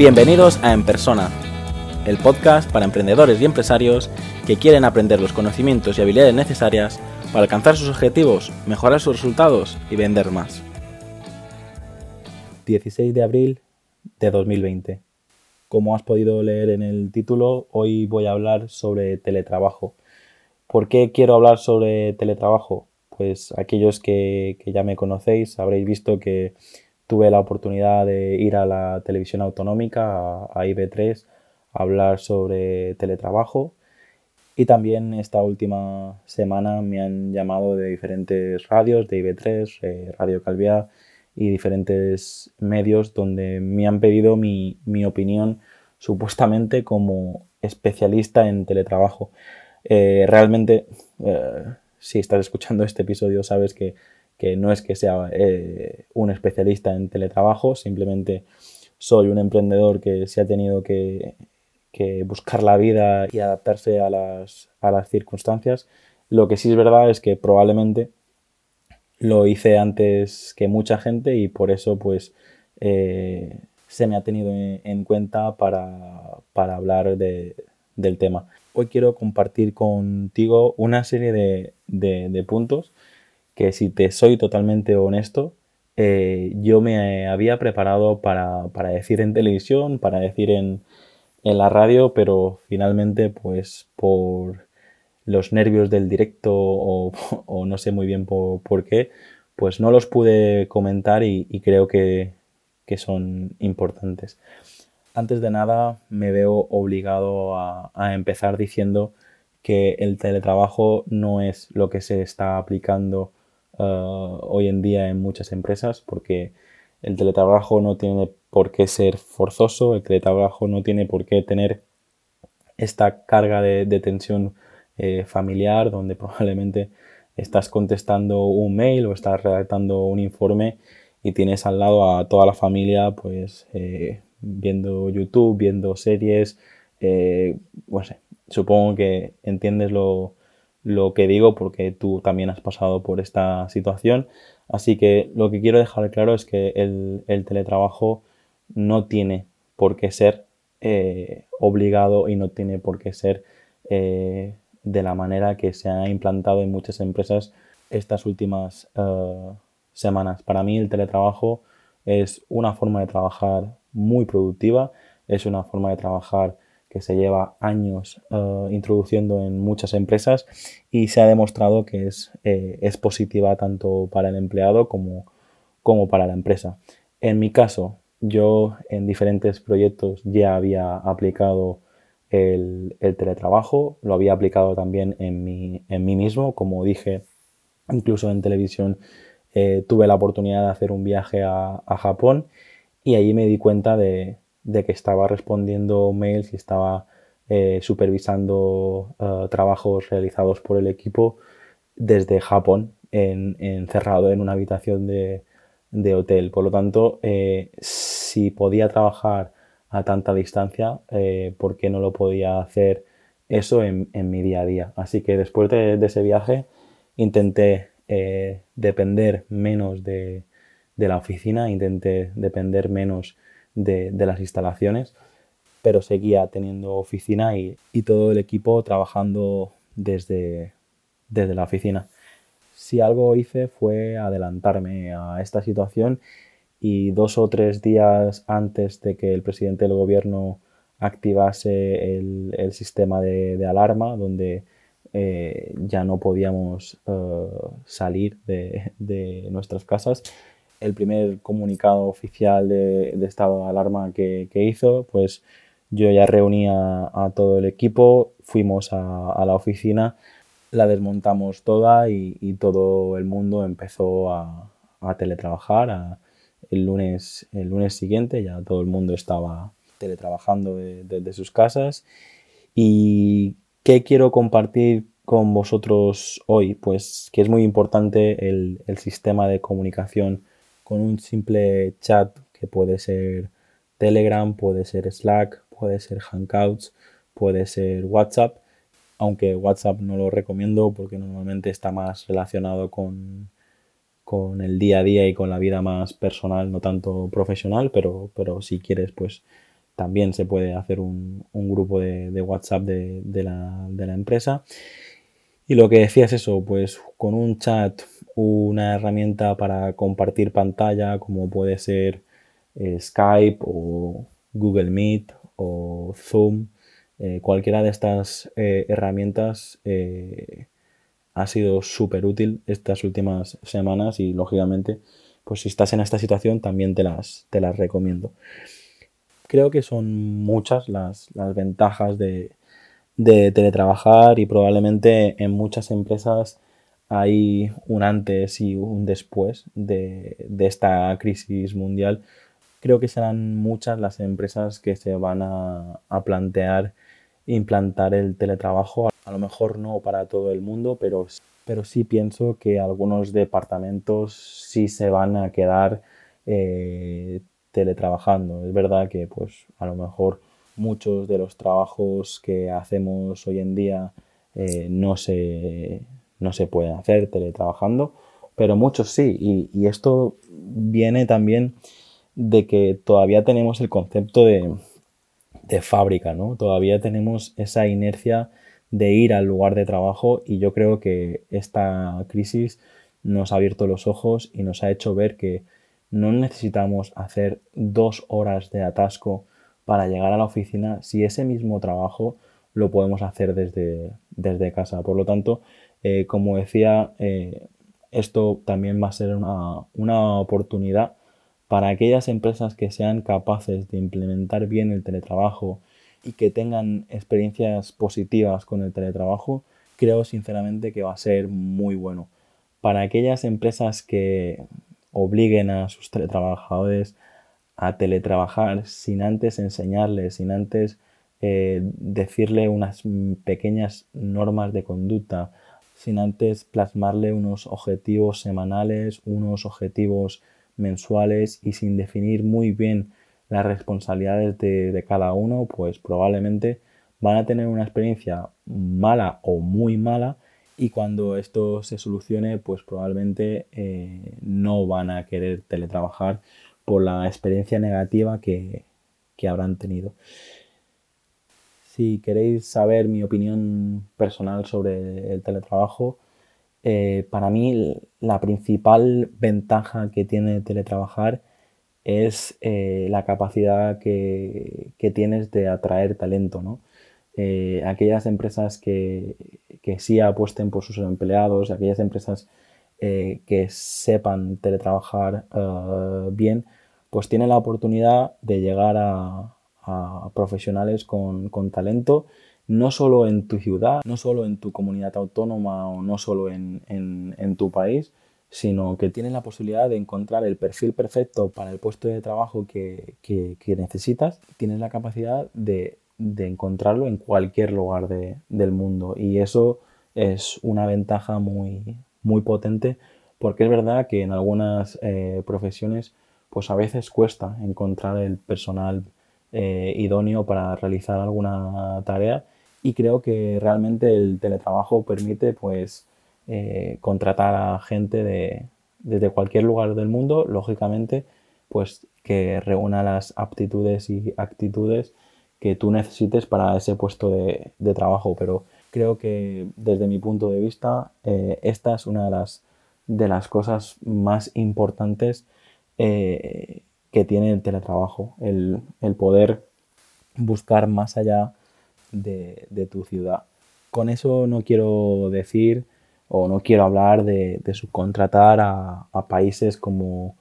Bienvenidos a En Persona, el podcast para emprendedores y empresarios que quieren aprender los conocimientos y habilidades necesarias para alcanzar sus objetivos, mejorar sus resultados y vender más. 16 de abril de 2020. Como has podido leer en el título, hoy voy a hablar sobre teletrabajo. ¿Por qué quiero hablar sobre teletrabajo? Pues aquellos que, ya me conocéis habréis visto que tuve la oportunidad de ir a la televisión autonómica, a, IB3, a hablar sobre teletrabajo. Y también esta última semana me han llamado de diferentes radios, de IB3, eh, Radio Calviá y diferentes medios donde me han pedido mi, opinión supuestamente como especialista en teletrabajo. Eh, realmente, eh, si estás escuchando este episodio, sabes que, no es que sea eh, un especialista en teletrabajo, simplemente soy un emprendedor que se ha tenido que, buscar la vida y adaptarse a las, a las circunstancias. Lo que sí es verdad es que probablemente lo hice antes que mucha gente y por eso pues eh, se me ha tenido en cuenta para, hablar del tema. Hoy quiero compartir contigo una serie de, puntos que si te soy totalmente honesto, eh, yo me había preparado para, decir en televisión, para decir en, en la radio, pero finalmente pues por los nervios del directo o, no sé muy bien por, qué, pues no los pude comentar y, creo que, son importantes. Antes de nada, me veo obligado a, empezar diciendo que el teletrabajo no es lo que se está aplicando uh, hoy en día en muchas empresas, porque el teletrabajo no tiene por qué ser forzoso, el teletrabajo no tiene por qué tener esta carga de, de tensión eh, familiar donde probablemente estás contestando un mail o estás redactando un informe y tienes al lado a toda la familia pues eh, viendo YouTube, viendo series, eh, supongo que entiendes lo, que digo porque tú también has pasado por esta situación. Así que lo que quiero dejar claro es que el, teletrabajo no tiene por qué ser obligado y no tiene por qué ser de la manera que se ha implantado en muchas empresas estas últimas eh, semanas. Para mí el teletrabajo es una forma de trabajar muy productiva, es una forma de trabajar que se lleva años eh, introduciendo en muchas empresas y se ha demostrado que es, eh, es positiva tanto para el empleado como, como para la empresa. En mi caso, yo en diferentes proyectos ya había aplicado el, teletrabajo, lo había aplicado también en mí, en mí mismo, como dije, incluso en televisión eh, tuve la oportunidad de hacer un viaje a, Japón y allí me di cuenta de, que estaba respondiendo mails y estaba eh, supervisando eh, trabajos realizados por el equipo desde Japón, encerrado en una habitación de, de hotel. Por lo tanto, si podía trabajar a tanta distancia, eh, ¿por qué no lo podía hacer eso en, mi día a día? Así que después de, ese viaje intenté eh, depender menos de, la oficina, intenté depender menos de, las instalaciones, pero seguía teniendo oficina y, todo el equipo trabajando desde, desde la oficina. Si algo hice fue adelantarme a esta situación y dos o tres días antes de que el presidente del gobierno activase el, sistema de, alarma, donde eh, ya no podíamos eh, salir de, nuestras casas. El primer comunicado oficial de, estado de alarma que, hizo, pues yo ya reunía a todo el equipo, fuimos a, la oficina, la desmontamos toda y, todo el mundo empezó a, teletrabajar, el lunes, el lunes siguiente ya todo el mundo estaba teletrabajando desde sus casas. ¿Y qué quiero compartir con vosotros hoy? Pues que es muy importante el, sistema de comunicación con un simple chat que puede ser Telegram, puede ser Slack, puede ser Hangouts, puede ser WhatsApp, aunque WhatsApp no lo recomiendo porque normalmente está más relacionado con con el día a día y con la vida más personal, no tanto profesional, pero, pero si quieres, pues también se puede hacer un, grupo de, WhatsApp de, la, empresa. Y lo que decía es eso, pues con un chat, una herramienta para compartir pantalla como puede ser eh, Skype o Google Meet o Zoom, eh, cualquiera de estas eh, herramientas ha sido súper útil estas últimas semanas y lógicamente pues si estás en esta situación también te las, te las recomiendo. Creo que son muchas las, ventajas de, teletrabajar y probablemente en muchas empresas hay un antes y un después de, esta crisis mundial. Creo que serán muchas las empresas que se van a, a plantear implantar el teletrabajo. A lo mejor no para todo el mundo, pero pero sí pienso que algunos departamentos sí se van a quedar eh, teletrabajando. Es verdad que pues a lo mejor muchos de los trabajos que hacemos hoy en día eh, no, se, no se pueden hacer teletrabajando, pero muchos sí. Y, y, esto viene también de que todavía tenemos el concepto de, de fábrica, ¿no? Todavía tenemos esa inercia de ir al lugar de trabajo y yo creo que esta crisis nos ha abierto los ojos y nos ha hecho ver que no necesitamos hacer dos horas de atasco para llegar a la oficina si ese mismo trabajo lo podemos hacer desde, desde casa. Por lo tanto, eh, como decía, eh, esto también va a ser una, una oportunidad para aquellas empresas que sean capaces de implementar bien el teletrabajo, y que tengan experiencias positivas con el teletrabajo, creo sinceramente que va a ser muy bueno. Para aquellas empresas que obliguen a sus teletrabajadores a teletrabajar sin antes enseñarles, sin antes eh, decirle unas pequeñas normas de conducta, sin antes plasmarle unos objetivos semanales, unos objetivos mensuales y sin definir muy bien las responsabilidades de, cada uno, pues probablemente van a tener una experiencia mala o muy mala y cuando esto se solucione, pues probablemente eh, no van a querer teletrabajar por la experiencia negativa que, habrán tenido. Si queréis saber mi opinión personal sobre el teletrabajo, eh, para mí la principal ventaja que tiene teletrabajar es eh, la capacidad que, tienes de atraer talento, ¿no? Eh, aquellas empresas que, que, sí apuesten por sus empleados, aquellas empresas eh, que sepan teletrabajar bien, pues tienen la oportunidad de llegar a, profesionales con, talento, no solo en tu ciudad, no solo en tu comunidad autónoma o no solo en tu país, sino que tienes la posibilidad de encontrar el perfil perfecto para el puesto de trabajo que, necesitas, tienes la capacidad de, encontrarlo en cualquier lugar del mundo. Y eso es una ventaja muy, muy potente porque es verdad que en algunas eh, profesiones pues a veces cuesta encontrar el personal eh, idóneo para realizar alguna tarea y creo que realmente el teletrabajo permite pues eh, contratar a gente de, desde cualquier lugar del mundo, lógicamente, pues que reúna las aptitudes y actitudes que tú necesites para ese puesto de, trabajo. Pero creo que desde mi punto de vista, eh, esta es una de las, cosas más importantes eh, que tiene el teletrabajo, el, poder buscar más allá de, de, tu ciudad. Con eso no quiero decir o no quiero hablar de, subcontratar a, países como,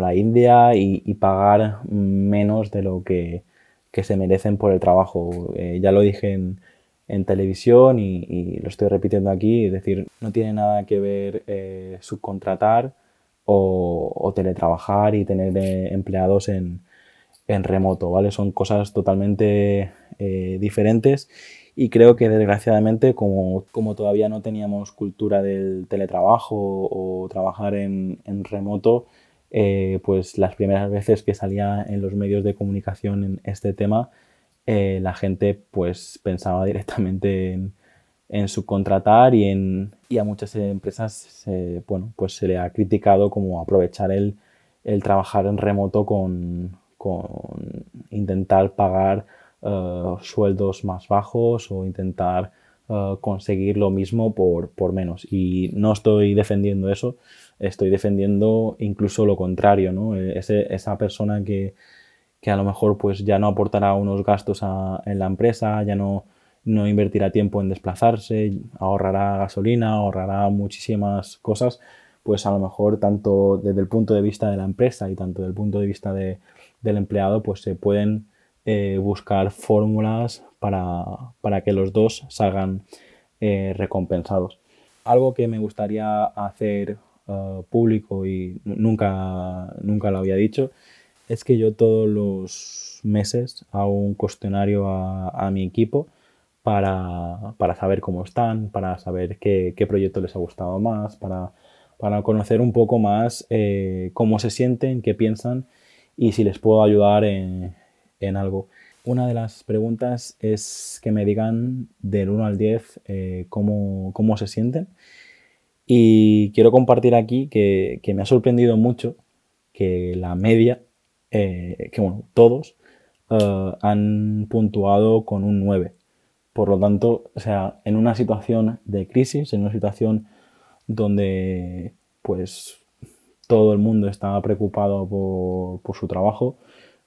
la India y, pagar menos de lo que, se merecen por el trabajo. Eh, ya lo dije en, televisión y, lo estoy repitiendo aquí, es decir, no tiene nada que ver eh, subcontratar o, teletrabajar y tener eh, empleados en, remoto, ¿vale? Son cosas totalmente diferentes y creo que desgraciadamente como, como todavía no teníamos cultura del teletrabajo o, trabajar en, remoto, eh, pues las primeras veces que salía en los medios de comunicación en este tema, eh, la gente pues pensaba directamente en, en subcontratar y, en, y a muchas empresas se, bueno, pues se le ha criticado como aprovechar el, el trabajar en remoto con, con intentar pagar eh, sueldos más bajos o intentar eh, conseguir lo mismo por, por, menos. Y no estoy defendiendo eso, estoy defendiendo incluso lo contrario, ¿no? esa persona que, que, a lo mejor pues ya no aportará unos gastos en la empresa, ya no, no invertirá tiempo en desplazarse, ahorrará gasolina, ahorrará muchísimas cosas, pues a lo mejor tanto desde el punto de vista de la empresa y tanto desde el punto de vista de, del empleado, pues se pueden eh, buscar fórmulas para, para, que los dos salgan eh, recompensados. Algo que me gustaría hacer uh, público y nunca, nunca lo había dicho es que yo todos los meses hago un cuestionario a, mi equipo para, para, saber cómo están, para saber qué, qué proyecto les ha gustado más, para, para conocer un poco más eh, cómo se sienten, qué piensan y si les puedo ayudar en, en algo. Una de las preguntas es que me digan del 1 al 10 eh, cómo, cómo, se sienten. Y quiero compartir aquí que, que me ha sorprendido mucho que la media, eh, que bueno, todos uh, han puntuado con un 9. Por lo tanto, o sea, en una situación de crisis, en una situación donde pues todo el mundo está preocupado por, por su trabajo,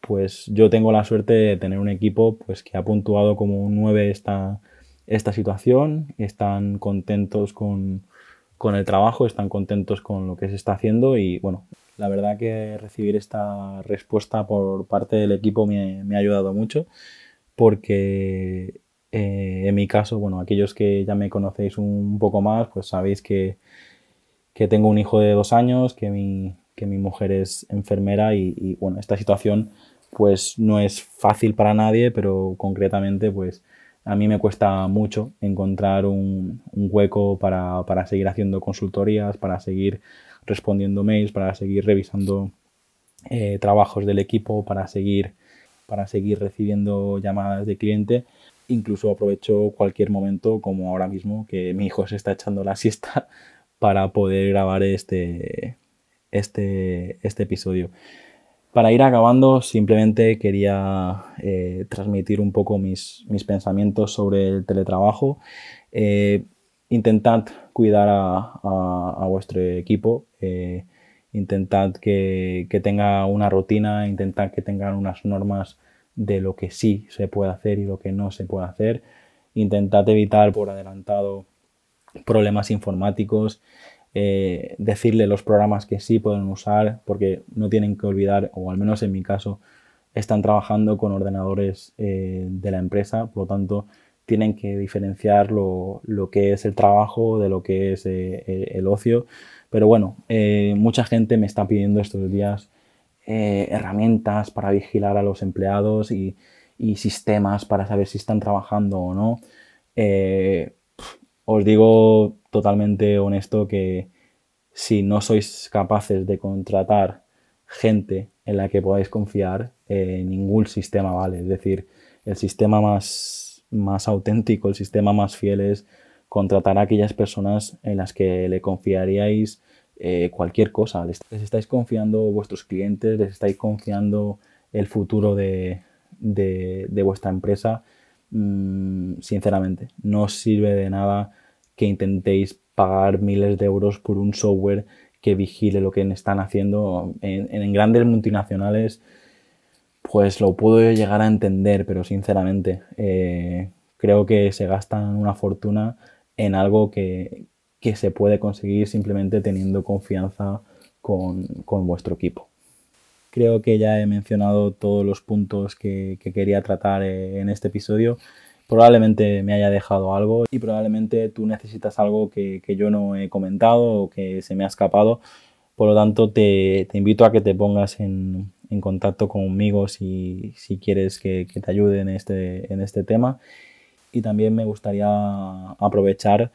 pues yo tengo la suerte de tener un equipo pues que ha puntuado como un 9 esta, esta situación, están contentos con, con, el trabajo, están contentos con lo que se está haciendo y bueno, la verdad que recibir esta respuesta por parte del equipo me, ha ayudado mucho porque eh, en mi caso, bueno, aquellos que ya me conocéis un poco más, pues sabéis que, que tengo un hijo de dos años, que mi, que mi mujer es enfermera y, y bueno, esta situación pues no es fácil para nadie, pero concretamente pues a mí me cuesta mucho encontrar un, hueco para, seguir haciendo consultorías, para seguir respondiendo mails, para seguir revisando eh, trabajos del equipo, para seguir, para seguir recibiendo llamadas de cliente. Incluso aprovecho cualquier momento, como ahora mismo, que mi hijo se está echando la siesta para poder grabar este, este, este episodio. Para ir acabando, simplemente quería eh, transmitir un poco mis, mis, pensamientos sobre el teletrabajo. Eh, intentad cuidar a, vuestro equipo, eh, intentad que, que, tenga una rutina, intentad que tengan unas normas de lo que sí se puede hacer y lo que no se puede hacer. Intentad evitar por adelantado problemas informáticos. Eh, decirle los programas que sí pueden usar, porque no tienen que olvidar, o al menos en mi caso, están trabajando con ordenadores eh, de la empresa, por lo tanto, tienen que diferenciar lo, que es el trabajo de lo que es eh, el ocio. Pero bueno, mucha gente me está pidiendo estos días herramientas para vigilar a los empleados y, sistemas para saber si están trabajando o no. os digo totalmente honesto que si no sois capaces de contratar gente en la que podáis confiar, eh, ningún sistema vale. Es decir, el sistema más, más auténtico, el sistema más fiel es contratar a aquellas personas en las que le confiaríais eh, cualquier cosa. Les, estáis confiando vuestros clientes, les estáis confiando el futuro de, de, vuestra empresa. Mm, sinceramente, no os sirve de nada que intentéis pagar miles de euros por un software que vigile lo que están haciendo en, grandes multinacionales, pues lo puedo llegar a entender, pero sinceramente eh, creo que se gastan una fortuna en algo que, se puede conseguir simplemente teniendo confianza con, vuestro equipo. Creo que ya he mencionado todos los puntos que, que quería tratar eh, en este episodio probablemente me haya dejado algo y probablemente tú necesitas algo que, yo no he comentado o que se me ha escapado. Por lo tanto, te, invito a que te pongas en, contacto conmigo si, quieres que, te ayude en este, en este tema. Y también me gustaría aprovechar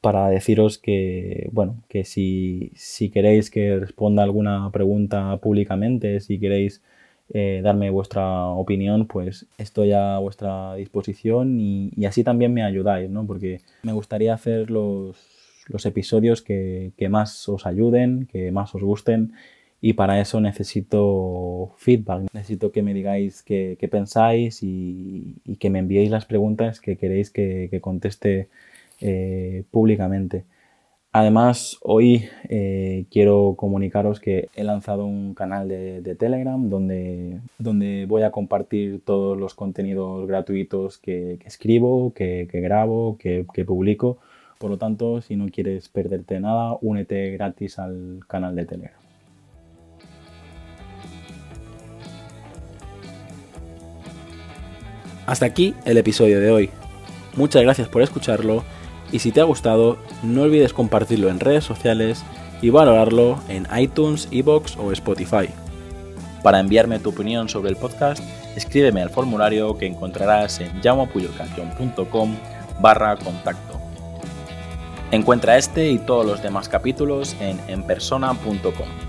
para deciros que, bueno, que si, si queréis que responda alguna pregunta públicamente, si queréis eh, darme vuestra opinión, pues estoy a vuestra disposición y, así también me ayudáis, ¿no? Porque me gustaría hacer los, episodios que, más os ayuden, que más os gusten y para eso necesito feedback, necesito que me digáis qué, pensáis y, que me enviéis las preguntas que queréis que, conteste eh, públicamente. Además, hoy eh, quiero comunicaros que he lanzado un canal de, Telegram donde, donde, voy a compartir todos los contenidos gratuitos que, escribo, que, grabo, que, publico. Por lo tanto, si no quieres perderte nada, únete gratis al canal de Telegram. Hasta aquí el episodio de hoy. Muchas gracias por escucharlo y si te ha gustado no olvides compartirlo en redes sociales y valorarlo en iTunes, Evox o Spotify. Para enviarme tu opinión sobre el podcast, escríbeme al formulario que encontrarás en llamopuyolcanción.com barra contacto. Encuentra este y todos los demás capítulos en enpersona.com.